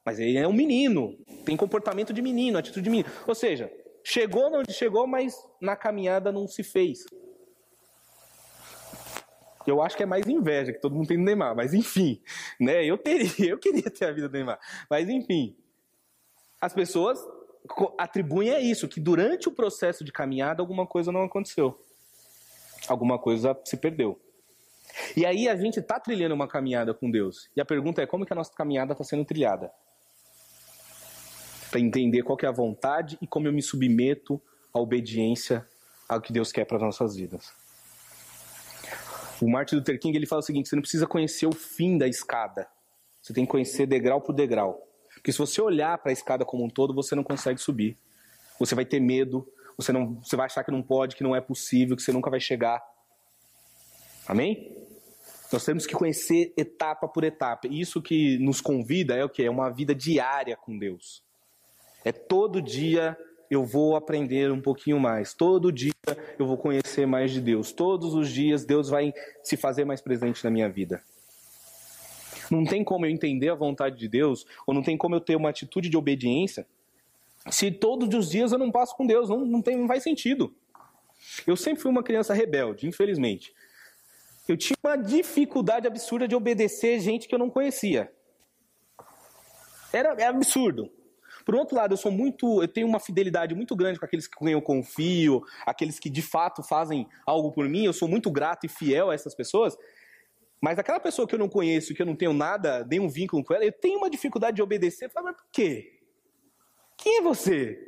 Mas ele é um menino, tem comportamento de menino, atitude de menino. Ou seja, chegou onde chegou, mas na caminhada não se fez. Eu acho que é mais inveja que todo mundo tem do Neymar, mas enfim, né? Eu teria, eu queria ter a vida do Neymar, mas enfim. As pessoas atribuem a isso, que durante o processo de caminhada alguma coisa não aconteceu. Alguma coisa se perdeu. E aí a gente está trilhando uma caminhada com Deus. E a pergunta é como que a nossa caminhada está sendo trilhada? Para entender qual que é a vontade e como eu me submeto à obediência ao que Deus quer para as nossas vidas. O Martin Luther King ele fala o seguinte: você não precisa conhecer o fim da escada. Você tem que conhecer degrau por degrau. Porque se você olhar para a escada como um todo, você não consegue subir. Você vai ter medo, você, não, você vai achar que não pode, que não é possível, que você nunca vai chegar. Amém? Nós temos que conhecer etapa por etapa. E isso que nos convida é o que? É uma vida diária com Deus. É todo dia eu vou aprender um pouquinho mais. Todo dia eu vou conhecer mais de Deus. Todos os dias Deus vai se fazer mais presente na minha vida. Não tem como eu entender a vontade de Deus, ou não tem como eu ter uma atitude de obediência, se todos os dias eu não passo com Deus. Não, não, tem, não faz sentido. Eu sempre fui uma criança rebelde, infelizmente. Eu tinha uma dificuldade absurda de obedecer gente que eu não conhecia. Era, é absurdo. Por outro lado, eu sou muito, eu tenho uma fidelidade muito grande com aqueles com quem eu confio, aqueles que de fato fazem algo por mim. Eu sou muito grato e fiel a essas pessoas. Mas aquela pessoa que eu não conheço, que eu não tenho nada, nenhum vínculo com ela, eu tenho uma dificuldade de obedecer. Falo, mas por quê? Quem é você?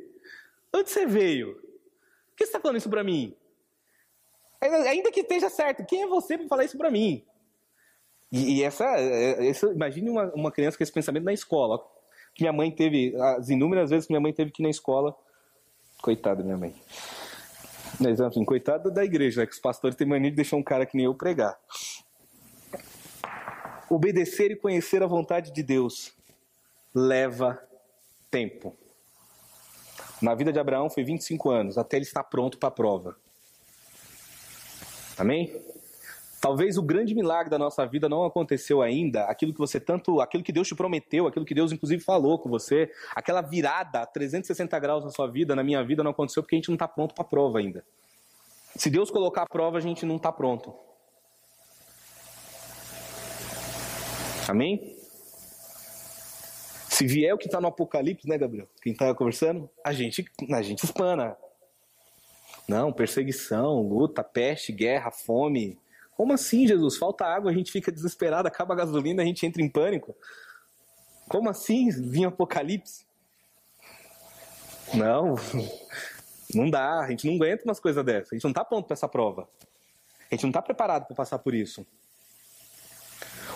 Onde você veio? Por que você está falando isso para mim? Ainda que esteja certo, quem é você para falar isso para mim? E, e essa, é, essa, imagine uma, uma criança com esse pensamento na escola. Que minha mãe teve, as inúmeras vezes que minha mãe teve que ir na escola. Coitada da minha mãe. Mas, enfim, coitada da igreja, né? Que os pastores têm mania de deixar um cara que nem eu pregar. Obedecer e conhecer a vontade de Deus leva tempo. Na vida de Abraão foi 25 anos, até ele estar pronto para a prova. Amém? Talvez o grande milagre da nossa vida não aconteceu ainda, aquilo que você tanto, aquilo que Deus te prometeu, aquilo que Deus inclusive falou com você, aquela virada 360 graus na sua vida, na minha vida não aconteceu porque a gente não está pronto para a prova ainda. Se Deus colocar a prova, a gente não está pronto. Amém? Se vier o que está no Apocalipse, né, Gabriel? Quem está conversando, a gente, a gente espana. Não, perseguição, luta, peste, guerra, fome. Como assim, Jesus? Falta água, a gente fica desesperado, acaba a gasolina, a gente entra em pânico. Como assim? Vinha apocalipse? Não, não dá, a gente não aguenta umas coisas dessas. A gente não está pronto para essa prova. A gente não está preparado para passar por isso.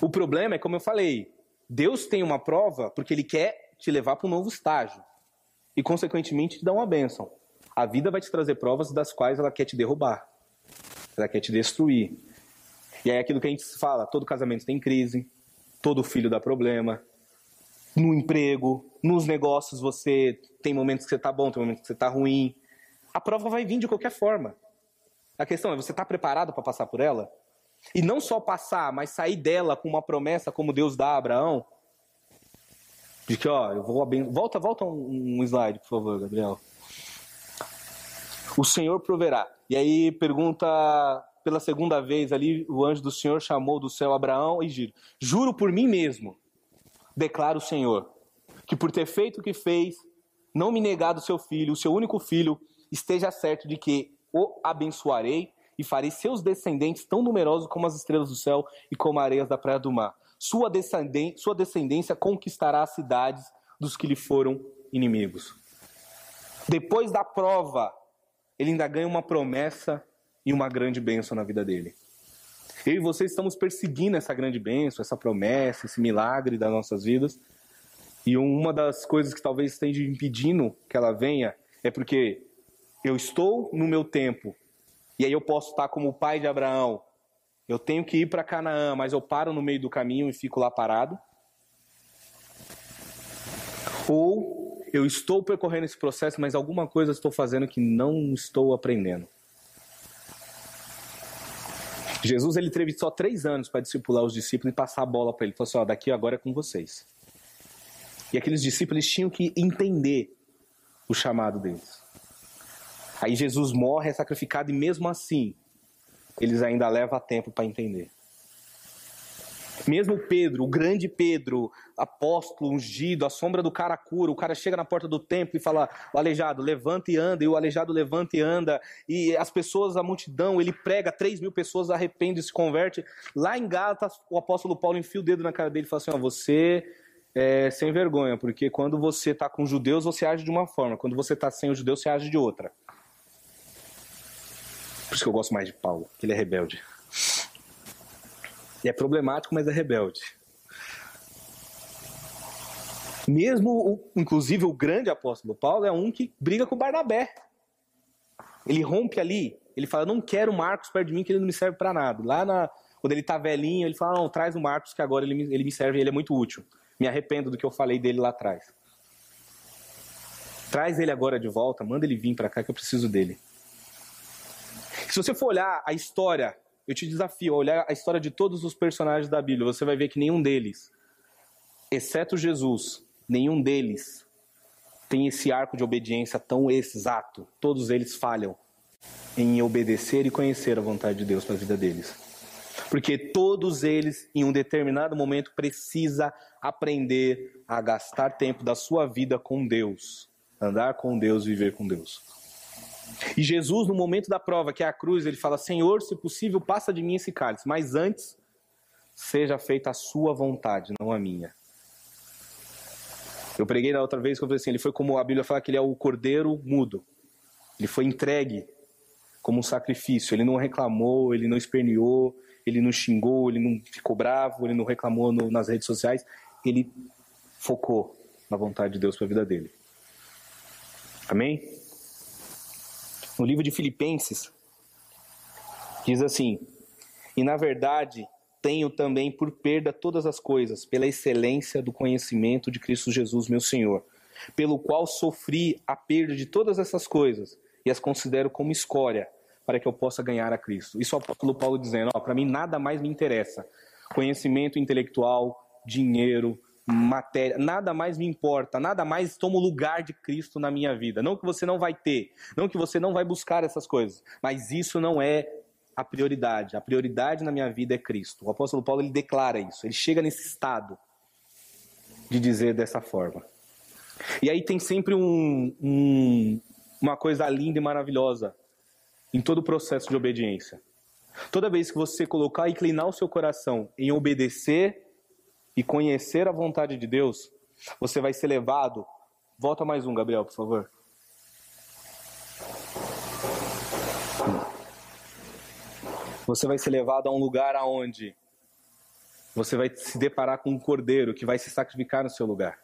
O problema é, como eu falei, Deus tem uma prova porque Ele quer te levar para um novo estágio. E, consequentemente, te dar uma bênção. A vida vai te trazer provas das quais ela quer te derrubar. Ela quer te destruir. E aí aquilo que a gente fala, todo casamento tem crise, todo filho dá problema. No emprego, nos negócios você tem momentos que você está bom, tem momentos que você está ruim. A prova vai vir de qualquer forma. A questão é, você está preparado para passar por ela? E não só passar, mas sair dela com uma promessa como Deus dá a Abraão. De que, ó, eu vou abençoar. Volta, volta um slide, por favor, Gabriel. O Senhor proverá. E aí pergunta pela segunda vez ali, o anjo do Senhor chamou do céu Abraão e diz: Juro por mim mesmo, declara o Senhor, que por ter feito o que fez, não me negado seu filho, o seu único filho, esteja certo de que o abençoarei e farei seus descendentes tão numerosos como as estrelas do céu e como areias da praia do mar. Sua sua descendência conquistará as cidades dos que lhe foram inimigos. Depois da prova, ele ainda ganha uma promessa e uma grande bênção na vida dele. Eu e você estamos perseguindo essa grande bênção, essa promessa, esse milagre das nossas vidas. E uma das coisas que talvez esteja impedindo que ela venha é porque eu estou no meu tempo. E aí eu posso estar como o pai de Abraão. Eu tenho que ir para Canaã, mas eu paro no meio do caminho e fico lá parado. Ou eu estou percorrendo esse processo, mas alguma coisa estou fazendo que não estou aprendendo. Jesus ele teve só três anos para discipular os discípulos e passar a bola para ele. Ele falou assim: ó, daqui agora é com vocês. E aqueles discípulos tinham que entender o chamado deles. Aí Jesus morre, é sacrificado, e mesmo assim, eles ainda levam tempo para entender. Mesmo Pedro, o grande Pedro, apóstolo, ungido, a sombra do cara cura, o cara chega na porta do templo e fala: o aleijado, levanta e anda, e o aleijado levanta e anda, e as pessoas, a multidão, ele prega, 3 mil pessoas arrependem e se converte. Lá em Gálatas, o apóstolo Paulo enfia o dedo na cara dele e fala assim: ó, você é sem vergonha, porque quando você está com judeus, você age de uma forma, quando você está sem os judeus, você age de outra. Por isso que eu gosto mais de Paulo, que ele é rebelde. É problemático, mas é rebelde. Mesmo, inclusive, o grande apóstolo Paulo é um que briga com Barnabé. Ele rompe ali, ele fala: Não quero Marcos perto de mim, que ele não me serve para nada. Lá na, quando ele tá velhinho, ele fala: Não, traz o Marcos, que agora ele me, ele me serve, ele é muito útil. Me arrependo do que eu falei dele lá atrás. Traz ele agora de volta, manda ele vir para cá, que eu preciso dele. Se você for olhar a história, eu te desafio a olhar a história de todos os personagens da Bíblia, você vai ver que nenhum deles, exceto Jesus, nenhum deles tem esse arco de obediência tão exato. Todos eles falham em obedecer e conhecer a vontade de Deus para a vida deles. Porque todos eles, em um determinado momento, precisa aprender a gastar tempo da sua vida com Deus, andar com Deus, viver com Deus. E Jesus, no momento da prova, que é a cruz, ele fala: Senhor, se possível, passa de mim esse cálice, mas antes seja feita a sua vontade, não a minha. Eu preguei da outra vez que eu falei assim: ele foi como a Bíblia fala que ele é o cordeiro mudo. Ele foi entregue como um sacrifício. Ele não reclamou, ele não esperneou, ele não xingou, ele não ficou bravo, ele não reclamou no, nas redes sociais. Ele focou na vontade de Deus para a vida dele. Amém? No livro de Filipenses, diz assim: E na verdade tenho também por perda todas as coisas, pela excelência do conhecimento de Cristo Jesus, meu Senhor, pelo qual sofri a perda de todas essas coisas e as considero como escória para que eu possa ganhar a Cristo. Isso é o apóstolo Paulo dizendo: para mim nada mais me interessa. Conhecimento intelectual, dinheiro, matéria, nada mais me importa, nada mais toma o lugar de Cristo na minha vida. Não que você não vai ter, não que você não vai buscar essas coisas, mas isso não é a prioridade. A prioridade na minha vida é Cristo. O apóstolo Paulo ele declara isso, ele chega nesse estado de dizer dessa forma. E aí tem sempre um, um, uma coisa linda e maravilhosa em todo o processo de obediência. Toda vez que você colocar e inclinar o seu coração em obedecer e conhecer a vontade de Deus, você vai ser levado. Volta mais um, Gabriel, por favor. Você vai ser levado a um lugar aonde você vai se deparar com um cordeiro que vai se sacrificar no seu lugar.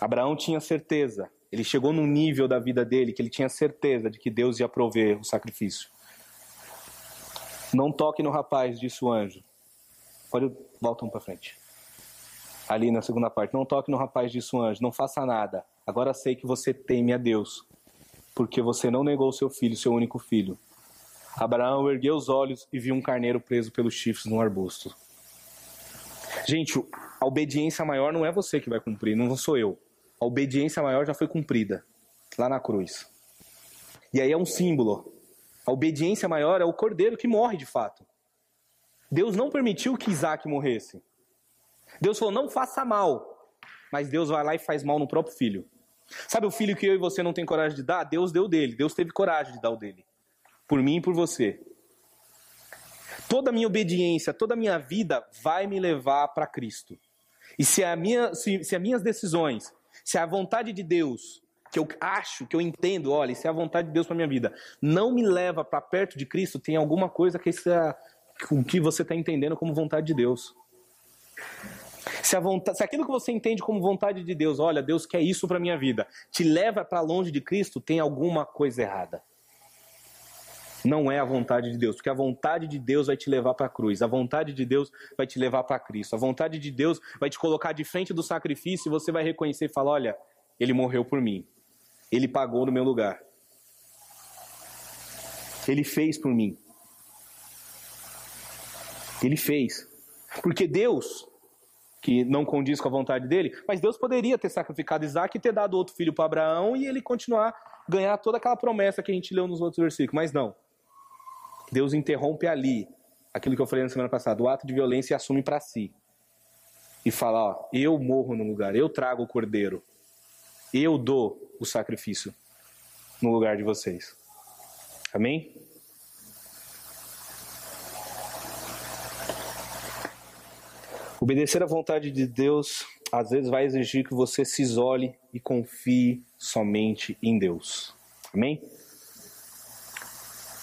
Abraão tinha certeza, ele chegou num nível da vida dele que ele tinha certeza de que Deus ia prover o sacrifício. Não toque no rapaz, disse o anjo. Pode voltar um para frente. Ali na segunda parte, não toque no rapaz, o anjo, não faça nada. Agora sei que você teme a Deus, porque você não negou seu filho, seu único filho. Abraão ergueu os olhos e viu um carneiro preso pelos chifres num arbusto. Gente, a obediência maior não é você que vai cumprir, não sou eu. A obediência maior já foi cumprida lá na cruz. E aí é um símbolo. A obediência maior é o cordeiro que morre de fato. Deus não permitiu que Isaac morresse. Deus falou: não faça mal. Mas Deus vai lá e faz mal no próprio filho. Sabe o filho que eu e você não tem coragem de dar? Deus deu dele. Deus teve coragem de dar o dele. Por mim e por você. Toda a minha obediência, toda a minha vida vai me levar para Cristo. E se, a minha, se, se as minhas decisões, se a vontade de Deus, que eu acho, que eu entendo, olha, se é a vontade de Deus para minha vida, não me leva para perto de Cristo, tem alguma coisa que, essa, que você está entendendo como vontade de Deus. Se, vontade, se, aquilo que você entende como vontade de Deus, olha, Deus quer isso para minha vida, te leva para longe de Cristo, tem alguma coisa errada. Não é a vontade de Deus, porque a vontade de Deus vai te levar para a cruz, a vontade de Deus vai te levar para Cristo, a vontade de Deus vai te colocar de frente do sacrifício e você vai reconhecer e falar: olha, ele morreu por mim, ele pagou no meu lugar, ele fez por mim. Ele fez. Porque Deus, que não condiz com a vontade dele, mas Deus poderia ter sacrificado Isaac e ter dado outro filho para Abraão e ele continuar ganhar toda aquela promessa que a gente leu nos outros versículos, mas não. Deus interrompe ali aquilo que eu falei na semana passada, o ato de violência e assume para si. E fala, ó, eu morro no lugar, eu trago o cordeiro. Eu dou o sacrifício no lugar de vocês. Amém? Obedecer à vontade de Deus às vezes vai exigir que você se isole e confie somente em Deus. Amém?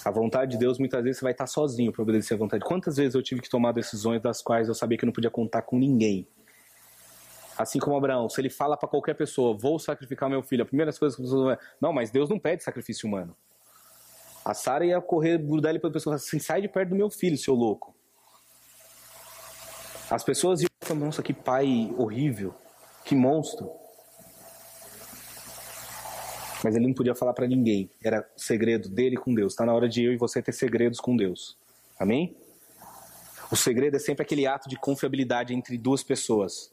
A vontade de Deus, muitas vezes você vai estar sozinho para obedecer à vontade. Quantas vezes eu tive que tomar decisões das quais eu sabia que não podia contar com ninguém? Assim como Abraão, se ele fala para qualquer pessoa, vou sacrificar meu filho, a primeira coisa que as pessoas vão não, mas Deus não pede sacrifício humano. A Sara ia correr, grudar ele para a pessoa assim, sai de perto do meu filho, seu louco. As pessoas iam nossa, que pai horrível, que monstro. Mas ele não podia falar para ninguém. Era segredo dele com Deus. Está na hora de eu e você ter segredos com Deus. Amém? O segredo é sempre aquele ato de confiabilidade entre duas pessoas.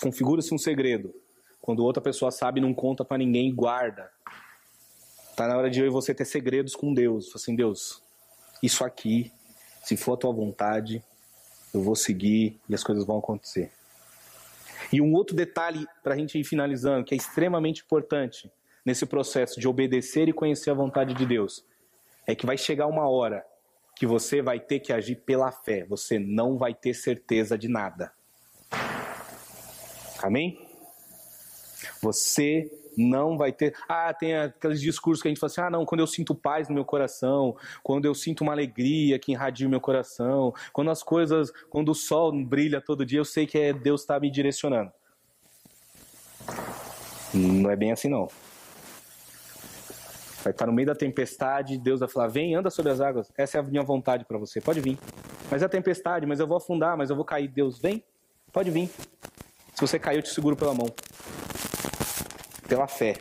Configura-se um segredo. Quando outra pessoa sabe, não conta para ninguém, guarda. Está na hora de eu e você ter segredos com Deus. Assim, Deus, isso aqui, se for a tua vontade, eu vou seguir e as coisas vão acontecer. E um outro detalhe para a gente ir finalizando, que é extremamente importante nesse processo de obedecer e conhecer a vontade de Deus, é que vai chegar uma hora que você vai ter que agir pela fé, você não vai ter certeza de nada. Amém? Você não vai ter. Ah, tem aqueles discursos que a gente fala assim: ah, não, quando eu sinto paz no meu coração, quando eu sinto uma alegria que irradia o meu coração, quando as coisas, quando o sol brilha todo dia, eu sei que é Deus está me direcionando. Não é bem assim, não. Vai estar no meio da tempestade, Deus vai falar: vem, anda sobre as águas. Essa é a minha vontade para você. Pode vir. Mas é tempestade, mas eu vou afundar, mas eu vou cair. Deus, vem, pode vir. Se você cair, eu te seguro pela mão pela fé.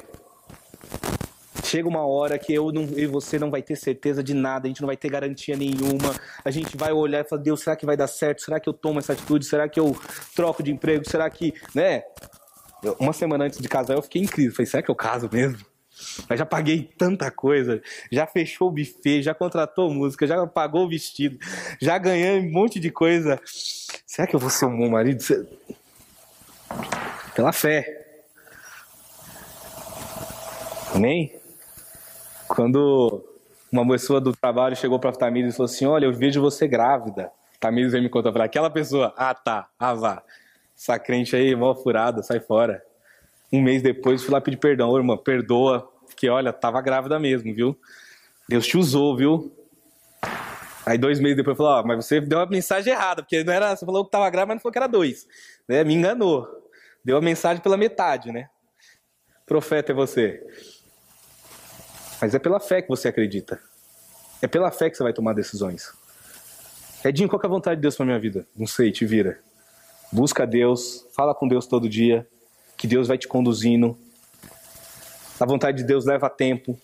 Chega uma hora que eu, não, eu e você não vai ter certeza de nada, a gente não vai ter garantia nenhuma. A gente vai olhar e falar: Deus, será que vai dar certo? Será que eu tomo essa atitude? Será que eu troco de emprego? Será que. Né? Uma semana antes de casar eu fiquei incrível. Falei: será que eu caso mesmo? Mas já paguei tanta coisa, já fechou o buffet, já contratou música, já pagou o vestido, já ganhei um monte de coisa. Será que eu vou ser um bom marido? Pela fé. Amém? Quando uma pessoa do trabalho chegou para Tamires e falou assim: Olha, eu vejo você grávida. Tamires veio me contar para aquela pessoa: Ah, tá, ah, vá. Essa crente aí, mó furada, sai fora. Um mês depois, fui lá pedir perdão. Ô, irmã, perdoa, porque olha, tava grávida mesmo, viu? Deus te usou, viu? Aí dois meses depois falou, ó, mas você deu uma mensagem errada, porque não era, você falou que tava grávida, mas não falou que era dois. Né? Me enganou. Deu a mensagem pela metade, né? Profeta é você. Mas é pela fé que você acredita. É pela fé que você vai tomar decisões. Edinho, qual é a vontade de Deus para minha vida? Não sei, te vira. Busca Deus, fala com Deus todo dia, que Deus vai te conduzindo. A vontade de Deus leva tempo.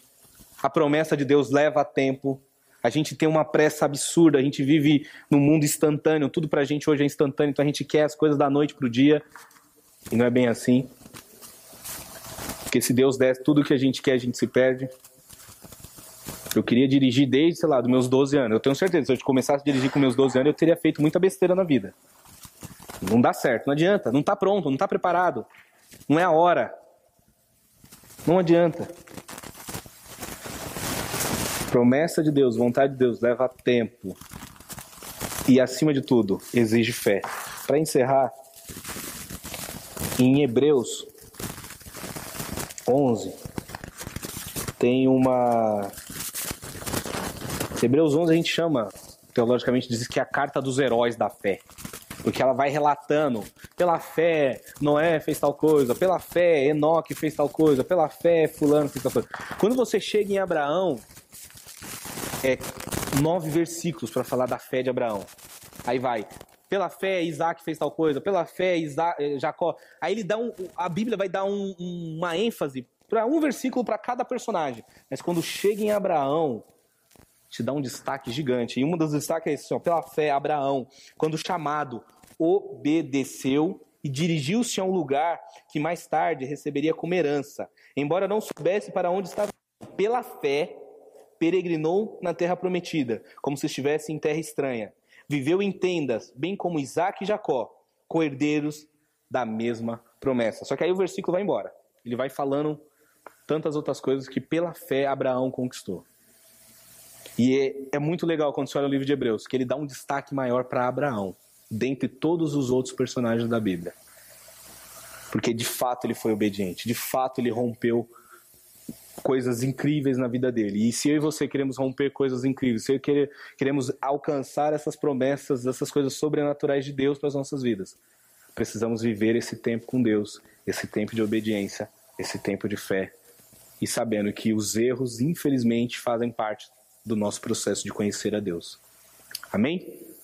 A promessa de Deus leva tempo. A gente tem uma pressa absurda, a gente vive num mundo instantâneo, tudo pra gente hoje é instantâneo, então a gente quer as coisas da noite pro dia. E não é bem assim. Porque se Deus desse tudo o que a gente quer, a gente se perde. Eu queria dirigir desde, sei lá, dos meus 12 anos. Eu tenho certeza, se eu começasse a dirigir com meus 12 anos, eu teria feito muita besteira na vida. Não dá certo, não adianta, não está pronto, não está preparado. Não é a hora. Não adianta. Promessa de Deus, vontade de Deus leva tempo. E acima de tudo, exige fé. Para encerrar, em Hebreus 11 tem uma Hebreus 11 a gente chama, teologicamente diz que é a carta dos heróis da fé. Porque ela vai relatando, pela fé Noé fez tal coisa, pela fé Enoque fez tal coisa, pela fé fulano fez tal coisa. Quando você chega em Abraão, é nove versículos para falar da fé de Abraão. Aí vai, pela fé Isaac fez tal coisa, pela fé eh, Jacó. Aí ele dá um, a Bíblia vai dar um, uma ênfase para um versículo para cada personagem. Mas quando chega em Abraão, te dá um destaque gigante. E um dos destaques é esse, ó, pela fé, Abraão, quando chamado, obedeceu e dirigiu-se a um lugar que mais tarde receberia como herança, embora não soubesse para onde estava. Pela fé, peregrinou na terra prometida, como se estivesse em terra estranha. Viveu em tendas, bem como Isaac e Jacó, coerdeiros da mesma promessa. Só que aí o versículo vai embora. Ele vai falando tantas outras coisas que pela fé Abraão conquistou. E é, é muito legal quando você olha o livro de Hebreus, que ele dá um destaque maior para Abraão, dentre todos os outros personagens da Bíblia. Porque de fato ele foi obediente, de fato ele rompeu coisas incríveis na vida dele. E se eu e você queremos romper coisas incríveis, se eu querer, queremos alcançar essas promessas, essas coisas sobrenaturais de Deus para as nossas vidas, precisamos viver esse tempo com Deus, esse tempo de obediência, esse tempo de fé, e sabendo que os erros, infelizmente, fazem parte do nosso processo de conhecer a Deus. Amém?